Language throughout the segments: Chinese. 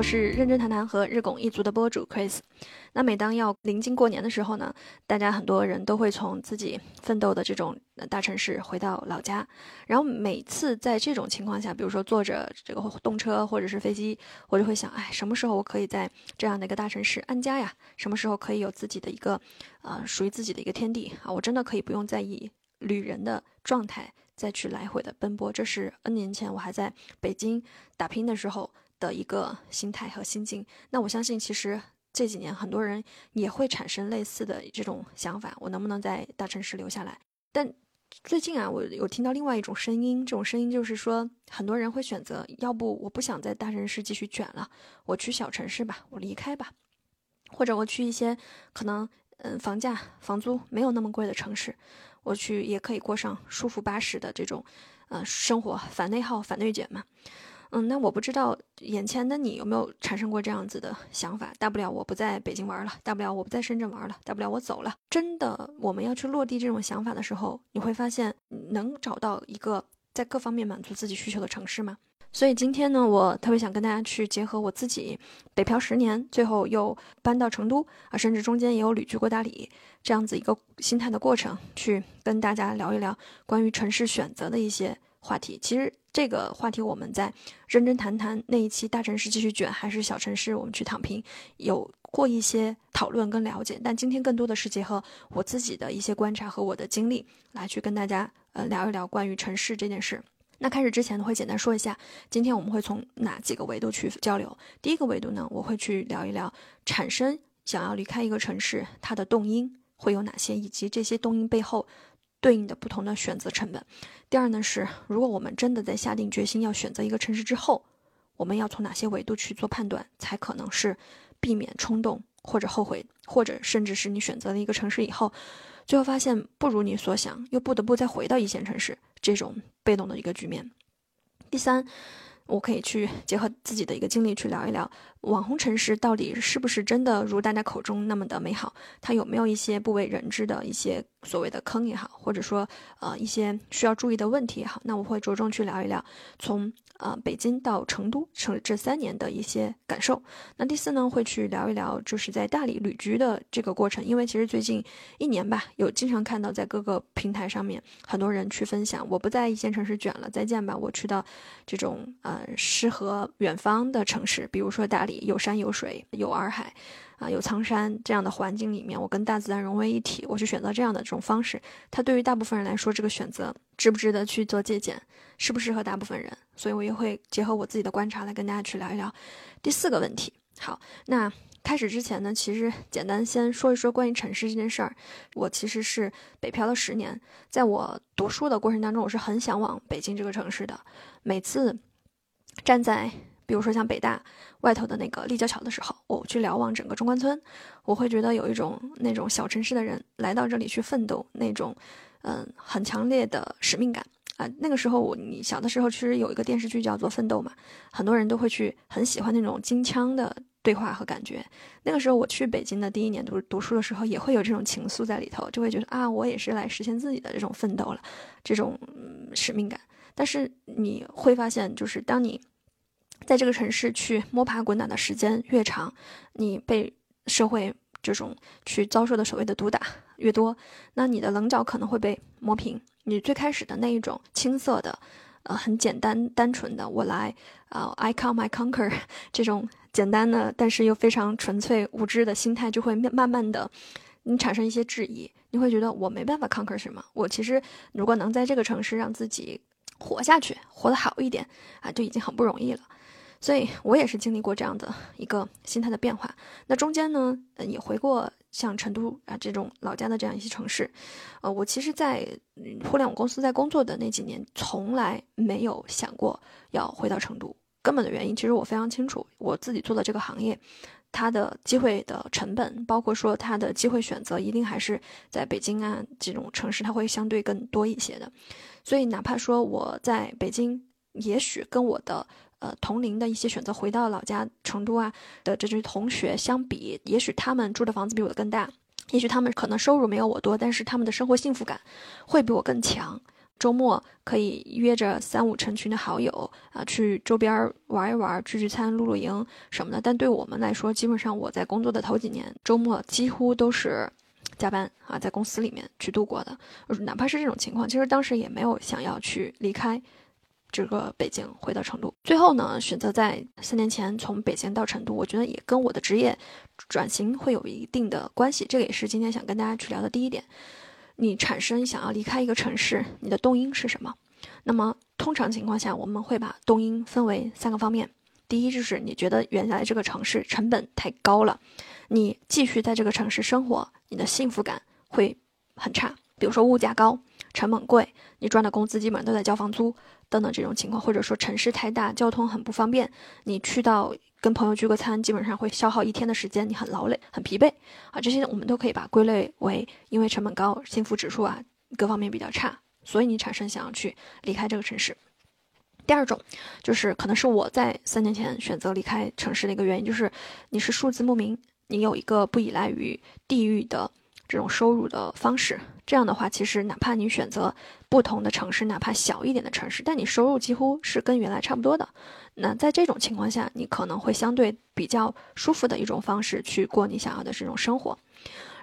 我是认真谈谈和日拱一卒的播主 Chris。那每当要临近过年的时候呢，大家很多人都会从自己奋斗的这种大城市回到老家。然后每次在这种情况下，比如说坐着这个动车或者是飞机，我就会想，哎，什么时候我可以在这样的一个大城市安家呀？什么时候可以有自己的一个，呃，属于自己的一个天地啊？我真的可以不用在意旅人的状态再去来回的奔波。这是 N 年前我还在北京打拼的时候的一个心态和心境。那我相信，其实。这几年很多人也会产生类似的这种想法，我能不能在大城市留下来？但最近啊，我有听到另外一种声音，这种声音就是说，很多人会选择，要不我不想在大城市继续卷了，我去小城市吧，我离开吧，或者我去一些可能嗯房价房租没有那么贵的城市，我去也可以过上舒服巴适的这种呃生活，反内耗反内卷嘛。嗯，那我不知道眼前的你有没有产生过这样子的想法？大不了我不在北京玩了，大不了我不在深圳玩了，大不了我走了。真的，我们要去落地这种想法的时候，你会发现能找到一个在各方面满足自己需求的城市吗？所以今天呢，我特别想跟大家去结合我自己北漂十年，最后又搬到成都啊，甚至中间也有旅居过大理这样子一个心态的过程，去跟大家聊一聊关于城市选择的一些话题。其实。这个话题我们在认真谈谈那一期大城市继续卷还是小城市我们去躺平，有过一些讨论跟了解。但今天更多的是结合我自己的一些观察和我的经历来去跟大家呃聊一聊关于城市这件事。那开始之前呢，会简单说一下，今天我们会从哪几个维度去交流。第一个维度呢，我会去聊一聊产生想要离开一个城市它的动因会有哪些，以及这些动因背后。对应的不同的选择成本。第二呢是，如果我们真的在下定决心要选择一个城市之后，我们要从哪些维度去做判断，才可能是避免冲动或者后悔，或者甚至是你选择了一个城市以后，最后发现不如你所想，又不得不再回到一线城市这种被动的一个局面。第三。我可以去结合自己的一个经历去聊一聊，网红城市到底是不是真的如大家口中那么的美好？它有没有一些不为人知的一些所谓的坑也好，或者说呃一些需要注意的问题也好？那我会着重去聊一聊，从呃北京到成都成这三年的一些感受。那第四呢，会去聊一聊就是在大理旅居的这个过程，因为其实最近一年吧，有经常看到在各个平台上面很多人去分享，我不在一线城市卷了，再见吧，我去到这种呃。适合远方的城市，比如说大理，有山有水有洱海，啊，有苍山这样的环境里面，我跟大自然融为一体，我去选择这样的这种方式。它对于大部分人来说，这个选择值不值得去做借鉴，适不适合大部分人？所以我也会结合我自己的观察来跟大家去聊一聊。第四个问题，好，那。开始之前呢，其实简单先说一说关于城市这件事儿。我其实是北漂了十年，在我读书的过程当中，我是很向往北京这个城市的。每次站在比如说像北大外头的那个立交桥的时候，我去瞭望整个中关村，我会觉得有一种那种小城市的人来到这里去奋斗那种，嗯，很强烈的使命感啊。那个时候我你小的时候其实有一个电视剧叫做《奋斗》嘛，很多人都会去很喜欢那种京腔的。对话和感觉，那个时候我去北京的第一年读读书的时候，也会有这种情愫在里头，就会觉得啊，我也是来实现自己的这种奋斗了，这种使命感。但是你会发现，就是当你在这个城市去摸爬滚打的时间越长，你被社会这种去遭受的所谓的毒打越多，那你的棱角可能会被磨平。你最开始的那一种青涩的。呃，很简单单纯的，我来，啊，I come, I conquer，这种简单的，但是又非常纯粹无知的心态，就会慢慢的，你产生一些质疑，你会觉得我没办法 conquer 什么，我其实如果能在这个城市让自己活下去，活得好一点，啊，就已经很不容易了。所以我也是经历过这样的一个心态的变化。那中间呢，也回过像成都啊这种老家的这样一些城市。呃，我其实，在互联网公司在工作的那几年，从来没有想过要回到成都。根本的原因，其实我非常清楚，我自己做的这个行业，它的机会的成本，包括说它的机会选择，一定还是在北京啊这种城市，它会相对更多一些的。所以，哪怕说我在北京，也许跟我的。呃，同龄的一些选择回到老家成都啊的这些同学相比，也许他们住的房子比我的更大，也许他们可能收入没有我多，但是他们的生活幸福感会比我更强。周末可以约着三五成群的好友啊，去周边玩一玩、聚聚餐、露露营什么的。但对我们来说，基本上我在工作的头几年，周末几乎都是加班啊，在公司里面去度过的。哪怕是这种情况，其实当时也没有想要去离开这个北京，回到成都。最后呢，选择在三年前从北京到成都，我觉得也跟我的职业转型会有一定的关系。这个也是今天想跟大家去聊的第一点。你产生想要离开一个城市，你的动因是什么？那么通常情况下，我们会把动因分为三个方面。第一就是你觉得原来这个城市成本太高了，你继续在这个城市生活，你的幸福感会很差。比如说物价高，成本贵，你赚的工资基本上都在交房租等等这种情况，或者说城市太大，交通很不方便，你去到。跟朋友聚个餐，基本上会消耗一天的时间，你很劳累，很疲惫啊。这些我们都可以把归类为因为成本高，幸福指数啊各方面比较差，所以你产生想要去离开这个城市。第二种就是可能是我在三年前选择离开城市的一个原因，就是你是数字牧民，你有一个不依赖于地域的这种收入的方式。这样的话，其实哪怕你选择不同的城市，哪怕小一点的城市，但你收入几乎是跟原来差不多的。那在这种情况下，你可能会相对比较舒服的一种方式去过你想要的这种生活。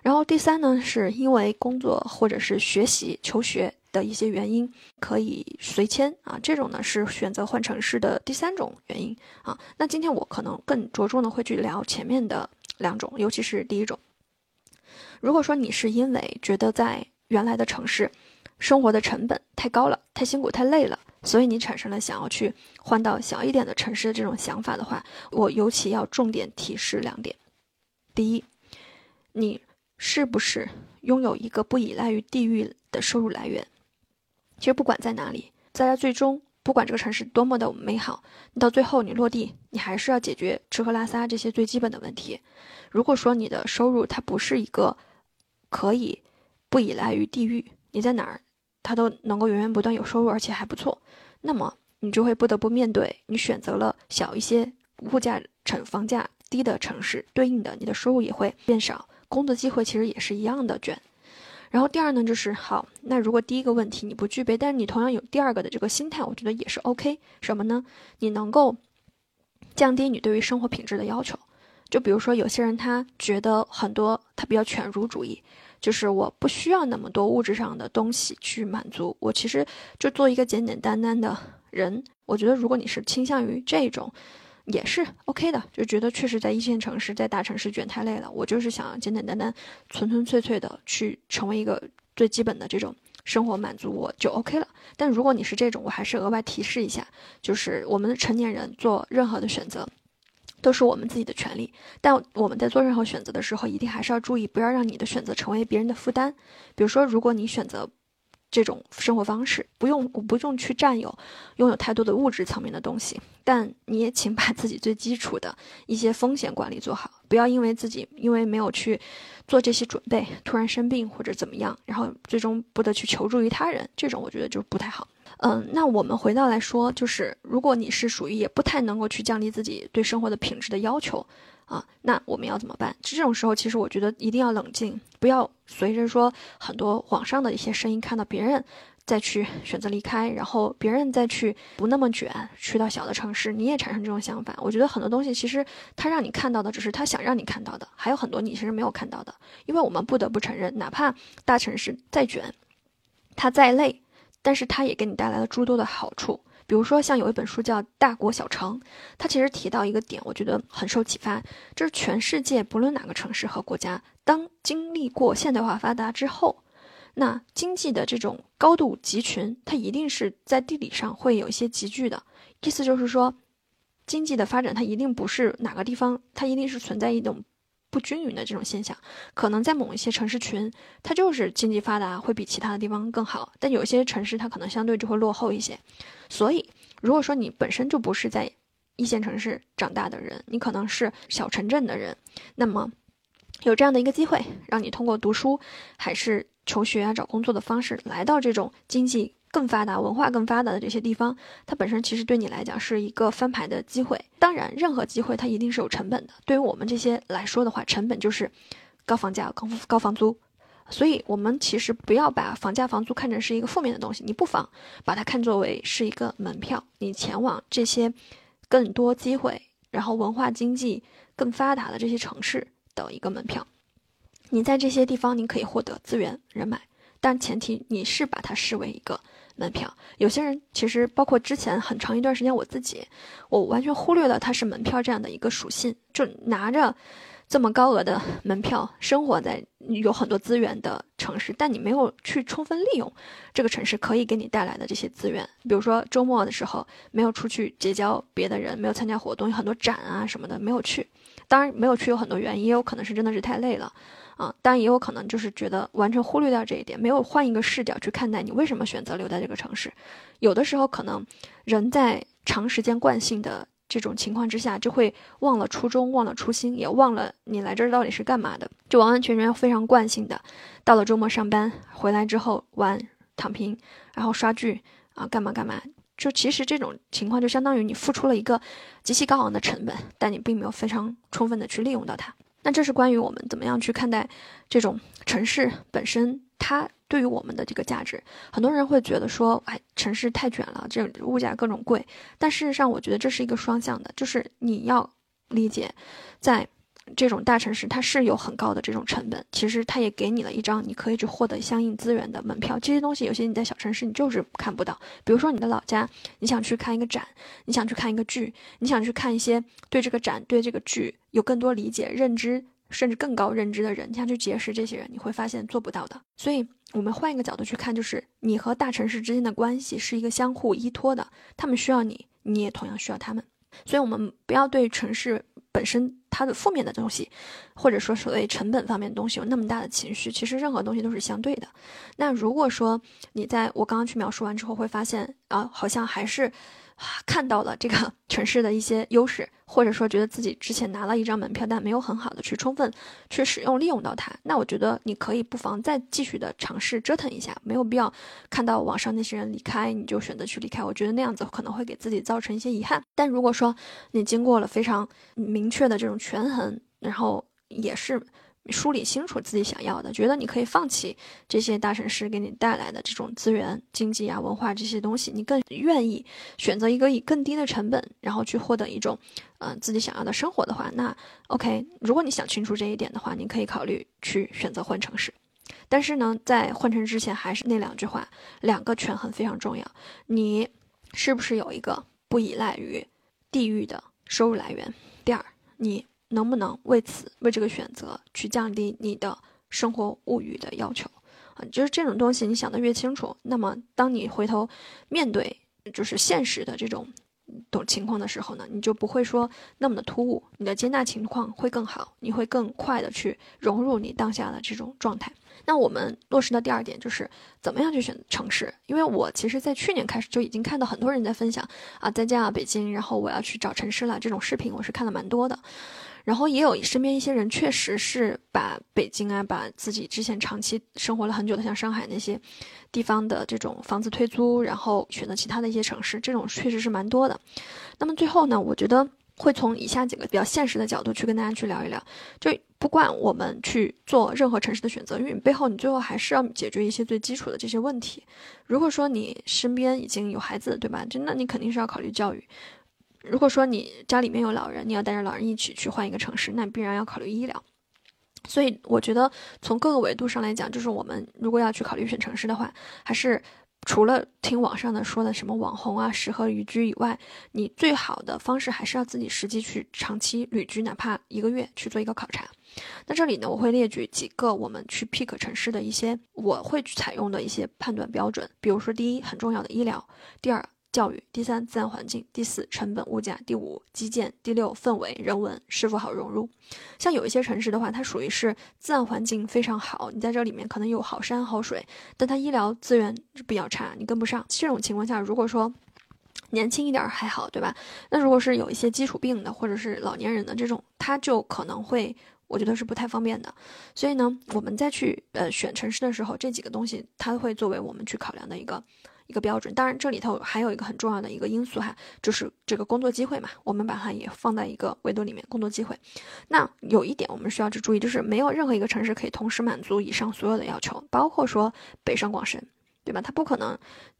然后第三呢，是因为工作或者是学习、求学的一些原因，可以随迁啊。这种呢是选择换城市的第三种原因啊。那今天我可能更着重的会去聊前面的两种，尤其是第一种。如果说你是因为觉得在原来的城市，生活的成本太高了，太辛苦，太累了，所以你产生了想要去换到小一点的城市的这种想法的话，我尤其要重点提示两点：第一，你是不是拥有一个不依赖于地域的收入来源？其实不管在哪里，在最终，不管这个城市多么的美好，你到最后你落地，你还是要解决吃喝拉撒这些最基本的问题。如果说你的收入它不是一个可以。不依赖于地域，你在哪儿，它都能够源源不断有收入，而且还不错。那么你就会不得不面对，你选择了小一些、物价、城房价低的城市，对应的你的收入也会变少，工作机会其实也是一样的卷。然后第二呢，就是好，那如果第一个问题你不具备，但是你同样有第二个的这个心态，我觉得也是 OK。什么呢？你能够降低你对于生活品质的要求。就比如说有些人他觉得很多，他比较犬儒主义。就是我不需要那么多物质上的东西去满足我，其实就做一个简简单单的人。我觉得如果你是倾向于这种，也是 OK 的。就觉得确实在一线城市、在大城市卷太累了，我就是想简简单单、纯纯粹粹的去成为一个最基本的这种生活满足，我就 OK 了。但如果你是这种，我还是额外提示一下，就是我们的成年人做任何的选择。都是我们自己的权利，但我们在做任何选择的时候，一定还是要注意，不要让你的选择成为别人的负担。比如说，如果你选择这种生活方式，不用不用去占有、拥有太多的物质层面的东西，但你也请把自己最基础的一些风险管理做好，不要因为自己因为没有去做这些准备，突然生病或者怎么样，然后最终不得去求助于他人，这种我觉得就不太好。嗯，那我们回到来说，就是如果你是属于也不太能够去降低自己对生活的品质的要求啊，那我们要怎么办？这种时候，其实我觉得一定要冷静，不要随着说很多网上的一些声音，看到别人再去选择离开，然后别人再去不那么卷，去到小的城市，你也产生这种想法。我觉得很多东西其实他让你看到的只是他想让你看到的，还有很多你其实没有看到的。因为我们不得不承认，哪怕大城市再卷，它再累。但是它也给你带来了诸多的好处，比如说像有一本书叫《大国小城》，它其实提到一个点，我觉得很受启发，就是全世界不论哪个城市和国家，当经历过现代化发达之后，那经济的这种高度集群，它一定是在地理上会有一些集聚的，意思就是说，经济的发展它一定不是哪个地方，它一定是存在一种。不均匀的这种现象，可能在某一些城市群，它就是经济发达，会比其他的地方更好；但有些城市，它可能相对就会落后一些。所以，如果说你本身就不是在一线城市长大的人，你可能是小城镇的人，那么有这样的一个机会，让你通过读书还是求学啊、找工作的方式，来到这种经济。更发达、文化更发达的这些地方，它本身其实对你来讲是一个翻牌的机会。当然，任何机会它一定是有成本的。对于我们这些来说的话，成本就是高房价、高高房租，所以，我们其实不要把房价、房租看成是一个负面的东西，你不妨把它看作为是一个门票，你前往这些更多机会，然后文化经济更发达的这些城市的一个门票。你在这些地方，你可以获得资源、人脉，但前提你是把它视为一个门票。有些人其实包括之前很长一段时间，我自己，我完全忽略了它是门票这样的一个属性，就拿着。这么高额的门票，生活在有很多资源的城市，但你没有去充分利用这个城市可以给你带来的这些资源。比如说周末的时候没有出去结交别的人，没有参加活动，有很多展啊什么的没有去。当然没有去有很多原因，也有可能是真的是太累了啊。当然也有可能就是觉得完全忽略掉这一点，没有换一个视角去看待你为什么选择留在这个城市。有的时候可能人在长时间惯性的。这种情况之下，就会忘了初衷，忘了初心，也忘了你来这儿到底是干嘛的，就完完全全非常惯性的，到了周末上班回来之后玩躺平，然后刷剧啊，干嘛干嘛，就其实这种情况就相当于你付出了一个极其高昂的成本，但你并没有非常充分的去利用到它。那这是关于我们怎么样去看待这种城市本身。它对于我们的这个价值，很多人会觉得说，哎，城市太卷了，这物价各种贵。但事实上，我觉得这是一个双向的，就是你要理解，在这种大城市，它是有很高的这种成本。其实它也给你了一张你可以去获得相应资源的门票。这些东西有些你在小城市你就是看不到。比如说你的老家，你想去看一个展，你想去看一个剧，你想去看一些对这个展、对这个剧有更多理解、认知。甚至更高认知的人，你想去结识这些人，你会发现做不到的。所以，我们换一个角度去看，就是你和大城市之间的关系是一个相互依托的，他们需要你，你也同样需要他们。所以，我们不要对城市本身它的负面的东西，或者说所谓成本方面的东西有那么大的情绪。其实，任何东西都是相对的。那如果说你在我刚刚去描述完之后，会发现啊，好像还是。看到了这个 城市的一些优势，或者说觉得自己之前拿了一张门票，但没有很好的去充分去使用利用到它，那我觉得你可以不妨再继续的尝试折腾一下，没有必要看到网上那些人离开你就选择去离开，我觉得那样子可能会给自己造成一些遗憾。但如果说你经过了非常明确的这种权衡，然后也是。梳理清楚自己想要的，觉得你可以放弃这些大城市给你带来的这种资源、经济啊、文化这些东西，你更愿意选择一个以更低的成本，然后去获得一种，嗯，自己想要的生活的话，那 OK。如果你想清楚这一点的话，你可以考虑去选择换城市。但是呢，在换城之前，还是那两句话，两个权衡非常重要。你是不是有一个不依赖于地域的收入来源？第二，你。能不能为此为这个选择去降低你的生活物欲的要求啊？就是这种东西，你想的越清楚，那么当你回头面对就是现实的这种懂情况的时候呢，你就不会说那么的突兀，你的接纳情况会更好，你会更快的去融入你当下的这种状态。那我们落实的第二点就是怎么样去选城市，因为我其实在去年开始就已经看到很多人在分享啊，在家北京，然后我要去找城市了这种视频，我是看了蛮多的。然后也有身边一些人，确实是把北京啊，把自己之前长期生活了很久的，像上海那些地方的这种房子退租，然后选择其他的一些城市，这种确实是蛮多的。那么最后呢，我觉得会从以下几个比较现实的角度去跟大家去聊一聊。就不管我们去做任何城市的选择，因为你背后你最后还是要解决一些最基础的这些问题。如果说你身边已经有孩子，对吧？就那你肯定是要考虑教育。如果说你家里面有老人，你要带着老人一起去换一个城市，那必然要考虑医疗。所以我觉得从各个维度上来讲，就是我们如果要去考虑选城市的话，还是除了听网上的说的什么网红啊适合旅居以外，你最好的方式还是要自己实际去长期旅居，哪怕一个月去做一个考察。那这里呢，我会列举几个我们去 pick 城市的一些我会去采用的一些判断标准，比如说第一很重要的医疗，第二。教育，第三自然环境，第四成本物价，第五基建，第六氛围人文是否好融入。像有一些城市的话，它属于是自然环境非常好，你在这里面可能有好山好水，但它医疗资源比较差，你跟不上。这种情况下，如果说年轻一点还好，对吧？那如果是有一些基础病的或者是老年人的这种，他就可能会，我觉得是不太方便的。所以呢，我们再去呃选城市的时候，这几个东西它会作为我们去考量的一个。一个标准。当然，这里头还有一个很重要的一个因素哈，就是这个工作机会嘛，我们把它也放在一个维度里面，工作机会。那有一点我们需要去注意，就是没有任何一个城市可以同时满足以上所有的要求，包括说北上广深，对吧？它不可能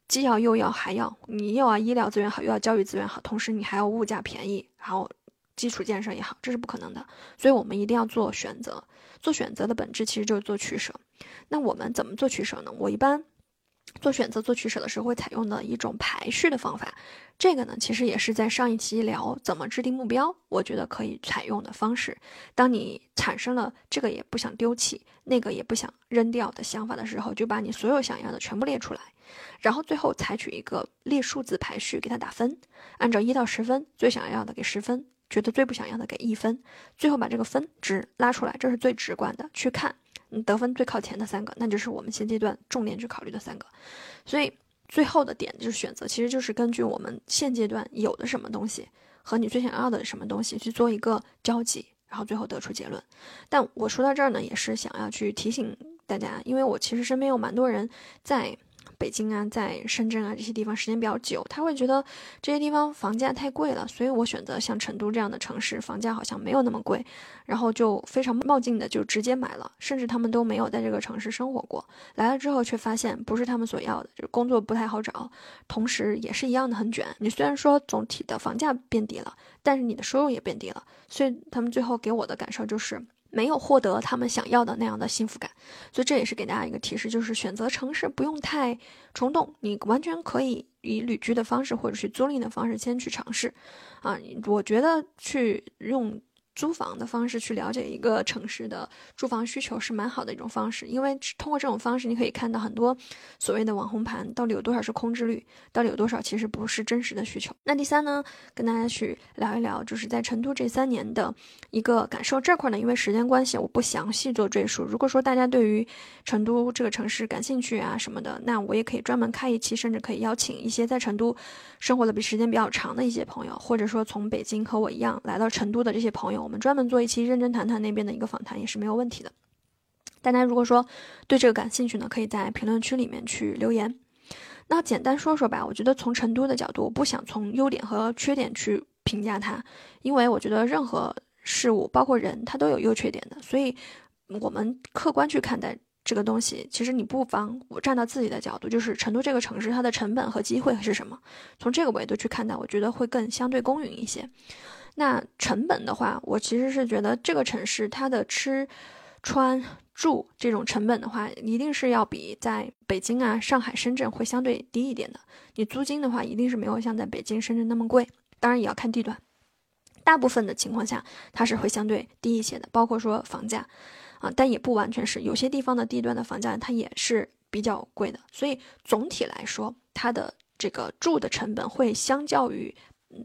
既要又要还要，你又要医疗资源好，又要教育资源好，同时你还要物价便宜，然后基础建设也好，这是不可能的。所以我们一定要做选择，做选择的本质其实就是做取舍。那我们怎么做取舍呢？我一般。做选择、做取舍的时候，会采用的一种排序的方法。这个呢，其实也是在上一期聊怎么制定目标，我觉得可以采用的方式。当你产生了这个也不想丢弃，那个也不想扔掉的想法的时候，就把你所有想要的全部列出来，然后最后采取一个列数字排序，给它打分，按照一到十分，最想要的给十分，觉得最不想要的给一分，最后把这个分值拉出来，这是最直观的去看。嗯得分最靠前的三个，那就是我们现阶段重点去考虑的三个。所以最后的点就是选择，其实就是根据我们现阶段有的什么东西和你最想要的什么东西去做一个交集，然后最后得出结论。但我说到这儿呢，也是想要去提醒大家，因为我其实身边有蛮多人在。北京啊，在深圳啊这些地方时间比较久，他会觉得这些地方房价太贵了，所以我选择像成都这样的城市，房价好像没有那么贵，然后就非常冒进的就直接买了，甚至他们都没有在这个城市生活过，来了之后却发现不是他们所要的，就是工作不太好找，同时也是一样的很卷。你虽然说总体的房价变低了，但是你的收入也变低了，所以他们最后给我的感受就是。没有获得他们想要的那样的幸福感，所以这也是给大家一个提示，就是选择城市不用太冲动，你完全可以以旅居的方式或者是租赁的方式先去尝试，啊，我觉得去用。租房的方式去了解一个城市的住房需求是蛮好的一种方式，因为通过这种方式，你可以看到很多所谓的网红盘到底有多少是空置率，到底有多少其实不是真实的需求。那第三呢，跟大家去聊一聊，就是在成都这三年的一个感受。这块呢，因为时间关系，我不详细做赘述。如果说大家对于成都这个城市感兴趣啊什么的，那我也可以专门开一期，甚至可以邀请一些在成都生活的比时间比较长的一些朋友，或者说从北京和我一样来到成都的这些朋友。我们专门做一期认真谈谈那边的一个访谈也是没有问题的。大家如果说对这个感兴趣呢，可以在评论区里面去留言。那简单说说吧，我觉得从成都的角度，我不想从优点和缺点去评价它，因为我觉得任何事物，包括人，它都有优缺点的。所以，我们客观去看待这个东西，其实你不妨我站到自己的角度，就是成都这个城市它的成本和机会是什么，从这个维度去看待，我觉得会更相对公允一些。那成本的话，我其实是觉得这个城市它的吃、穿、住这种成本的话，一定是要比在北京啊、上海、深圳会相对低一点的。你租金的话，一定是没有像在北京、深圳那么贵。当然也要看地段，大部分的情况下它是会相对低一些的，包括说房价啊，但也不完全是，有些地方的地段的房价它也是比较贵的。所以总体来说，它的这个住的成本会相较于。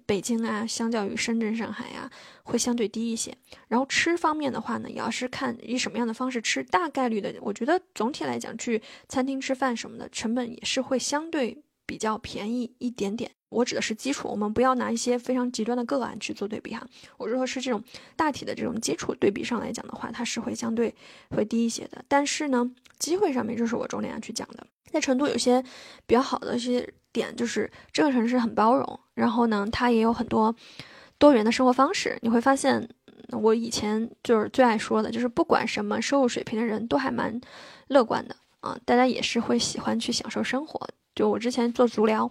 北京啊，相较于深圳、上海呀，会相对低一些。然后吃方面的话呢，也要是看以什么样的方式吃，大概率的，我觉得总体来讲，去餐厅吃饭什么的，成本也是会相对比较便宜一点点。我指的是基础，我们不要拿一些非常极端的个案去做对比哈。我如果是这种大体的这种基础对比上来讲的话，它是会相对会低一些的。但是呢，机会上面就是我重点要去讲的，在成都有些比较好的一些。点就是这个城市很包容，然后呢，它也有很多多元的生活方式。你会发现，我以前就是最爱说的，就是不管什么收入水平的人都还蛮乐观的啊，大家也是会喜欢去享受生活。就我之前做足疗，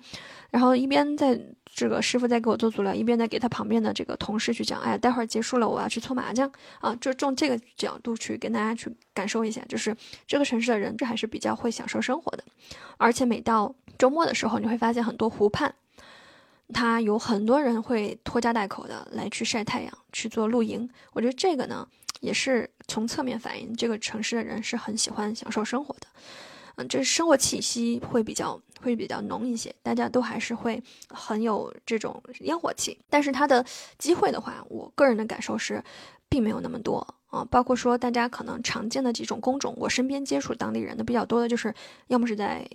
然后一边在这个师傅在给我做足疗，一边在给他旁边的这个同事去讲，哎，待会儿结束了，我要去搓麻将啊，就从这个角度去跟大家去感受一下，就是这个城市的人这还是比较会享受生活的，而且每到周末的时候，你会发现很多湖畔，它有很多人会拖家带口的来去晒太阳，去做露营。我觉得这个呢，也是从侧面反映这个城市的人是很喜欢享受生活的。嗯，这生活气息会比较会比较浓一些，大家都还是会很有这种烟火气。但是它的机会的话，我个人的感受是，并没有那么多啊。包括说大家可能常见的几种工种，我身边接触当地人的比较多的，就是要么是在。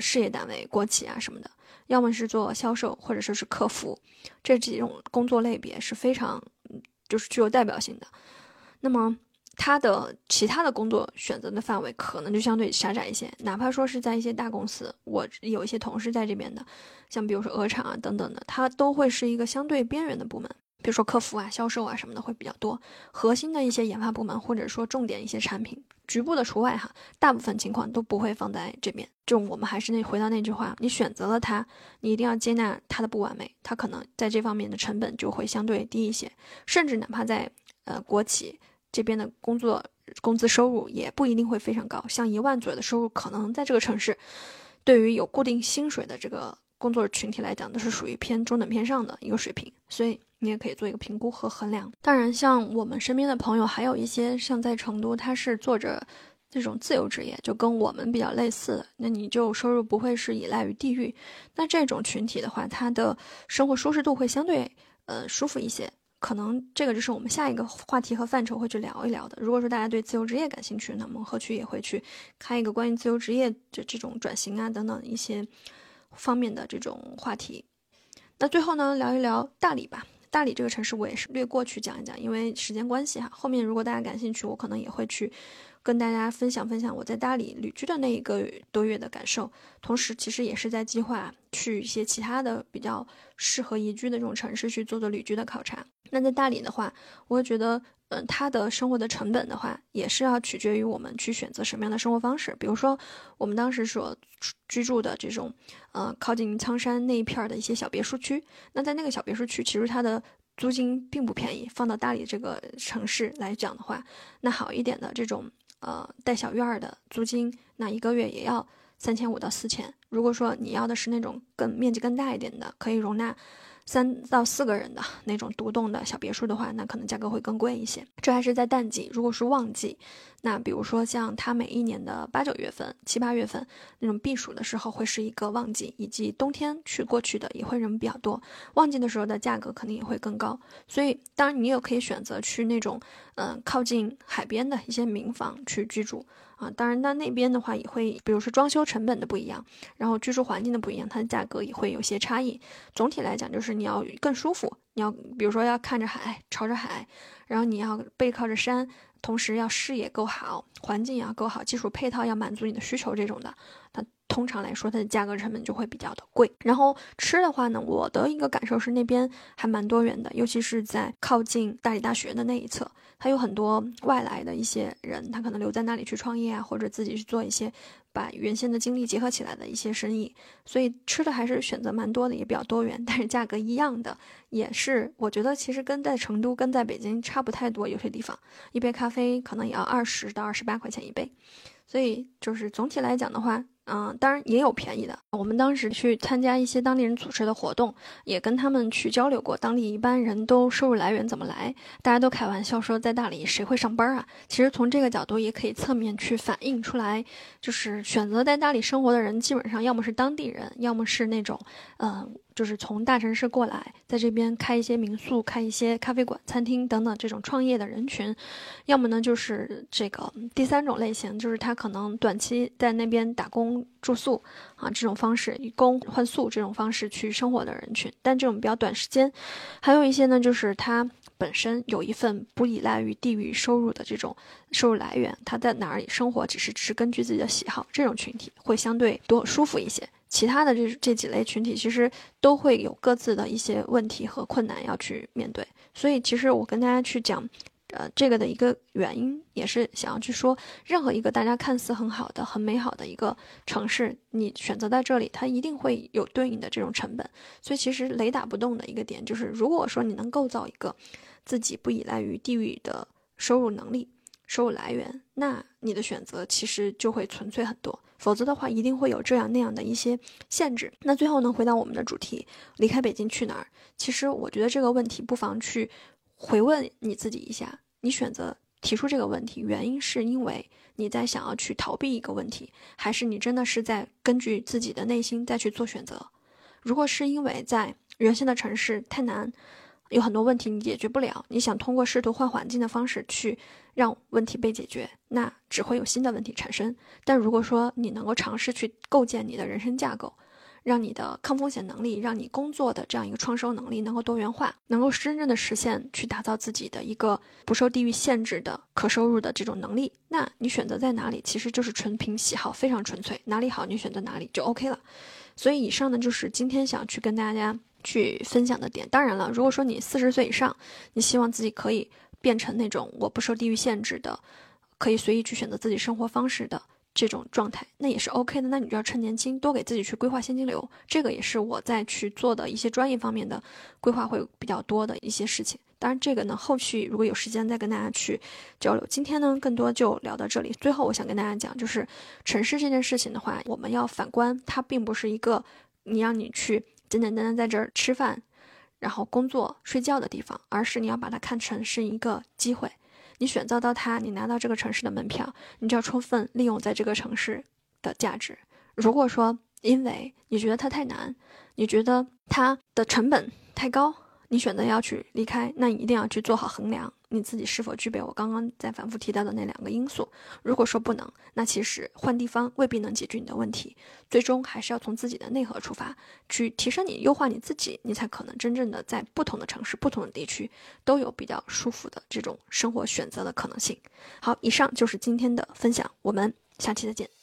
事业单位、国企啊什么的，要么是做销售，或者说是客服，这几种工作类别是非常，就是具有代表性的。那么他的其他的工作选择的范围可能就相对狭窄一些，哪怕说是在一些大公司，我有一些同事在这边的，像比如说鹅厂啊等等的，它都会是一个相对边缘的部门，比如说客服啊、销售啊什么的会比较多，核心的一些研发部门或者说重点一些产品，局部的除外哈，大部分情况都不会放在这边。就我们还是那回到那句话，你选择了它，你一定要接纳它的不完美，它可能在这方面的成本就会相对低一些，甚至哪怕在呃国企。这边的工作工资收入也不一定会非常高，像一万左右的收入，可能在这个城市，对于有固定薪水的这个工作群体来讲，都是属于偏中等偏上的一个水平，所以你也可以做一个评估和衡量。当然，像我们身边的朋友，还有一些像在成都，他是做着这种自由职业，就跟我们比较类似的，那你就收入不会是依赖于地域，那这种群体的话，他的生活舒适度会相对呃舒服一些。可能这个就是我们下一个话题和范畴会去聊一聊的。如果说大家对自由职业感兴趣，那么何区也会去开一个关于自由职业的这种转型啊等等一些方面的这种话题。那最后呢，聊一聊大理吧。大理这个城市我也是略过去讲一讲，因为时间关系哈。后面如果大家感兴趣，我可能也会去跟大家分享分享我在大理旅居的那一个多月的感受。同时，其实也是在计划去一些其他的比较适合宜居的这种城市去做做旅居的考察。那在大理的话，我会觉得，嗯，它的生活的成本的话，也是要取决于我们去选择什么样的生活方式。比如说，我们当时所居住的这种，呃，靠近苍山那一片的一些小别墅区，那在那个小别墅区，其实它的租金并不便宜。放到大理这个城市来讲的话，那好一点的这种，呃，带小院儿的租金，那一个月也要三千五到四千。如果说你要的是那种更面积更大一点的，可以容纳。三到四个人的那种独栋的小别墅的话，那可能价格会更贵一些。这还是在淡季，如果是旺季，那比如说像它每一年的八九月份、七八月份那种避暑的时候，会是一个旺季，以及冬天去过去的也会人比较多。旺季的时候的价格肯定也会更高。所以，当然你也可以选择去那种嗯靠近海边的一些民房去居住。啊，当然，那那边的话也会，比如说装修成本的不一样，然后居住环境的不一样，它的价格也会有些差异。总体来讲，就是你要更舒服，你要比如说要看着海，朝着海，然后你要背靠着山，同时要视野够好，环境也要够好，基础配套要满足你的需求，这种的，它通常来说它的价格成本就会比较的贵。然后吃的话呢，我的一个感受是那边还蛮多元的，尤其是在靠近大理大学的那一侧。它有很多外来的一些人，他可能留在那里去创业啊，或者自己去做一些把原先的经历结合起来的一些生意，所以吃的还是选择蛮多的，也比较多元，但是价格一样的，也是我觉得其实跟在成都、跟在北京差不太多，有些地方一杯咖啡可能也要二十到二十八块钱一杯，所以就是总体来讲的话。嗯，当然也有便宜的。我们当时去参加一些当地人组织的活动，也跟他们去交流过，当地一般人都收入来源怎么来？大家都开玩笑说，在大理谁会上班啊？其实从这个角度也可以侧面去反映出来，就是选择在大理生活的人，基本上要么是当地人，要么是那种，嗯。就是从大城市过来，在这边开一些民宿、开一些咖啡馆、餐厅等等这种创业的人群，要么呢就是这个第三种类型，就是他可能短期在那边打工住宿啊这种方式，以工换宿这种方式去生活的人群，但这种比较短时间。还有一些呢，就是他本身有一份不依赖于地域收入的这种收入来源，他在哪里生活只是只是根据自己的喜好，这种群体会相对多舒服一些。其他的这这几类群体其实都会有各自的一些问题和困难要去面对，所以其实我跟大家去讲，呃，这个的一个原因也是想要去说，任何一个大家看似很好的、很美好的一个城市，你选择在这里，它一定会有对应的这种成本。所以其实雷打不动的一个点就是，如果说你能构造一个自己不依赖于地域的收入能力。收入来源，那你的选择其实就会纯粹很多，否则的话一定会有这样那样的一些限制。那最后呢，回到我们的主题，离开北京去哪儿？其实我觉得这个问题不妨去回问你自己一下：你选择提出这个问题，原因是因为你在想要去逃避一个问题，还是你真的是在根据自己的内心再去做选择？如果是因为在原先的城市太难。有很多问题你解决不了，你想通过试图换环境的方式去让问题被解决，那只会有新的问题产生。但如果说你能够尝试去构建你的人生架构，让你的抗风险能力，让你工作的这样一个创收能力能够多元化，能够真正的实现去打造自己的一个不受地域限制的可收入的这种能力。那你选择在哪里，其实就是纯凭喜好，非常纯粹，哪里好你选择哪里就 OK 了。所以以上呢，就是今天想去跟大家去分享的点。当然了，如果说你四十岁以上，你希望自己可以变成那种我不受地域限制的，可以随意去选择自己生活方式的。这种状态，那也是 OK 的。那你就要趁年轻，多给自己去规划现金流。这个也是我在去做的一些专业方面的规划会比较多的一些事情。当然，这个呢，后续如果有时间再跟大家去交流。今天呢，更多就聊到这里。最后，我想跟大家讲，就是城市这件事情的话，我们要反观，它并不是一个你让你去简简单单在这儿吃饭，然后工作、睡觉的地方，而是你要把它看成是一个机会。你选择到它，你拿到这个城市的门票，你就要充分利用在这个城市的价值。如果说因为你觉得它太难，你觉得它的成本太高。你选择要去离开，那你一定要去做好衡量，你自己是否具备我刚刚在反复提到的那两个因素。如果说不能，那其实换地方未必能解决你的问题，最终还是要从自己的内核出发，去提升你、优化你自己，你才可能真正的在不同的城市、不同的地区都有比较舒服的这种生活选择的可能性。好，以上就是今天的分享，我们下期再见。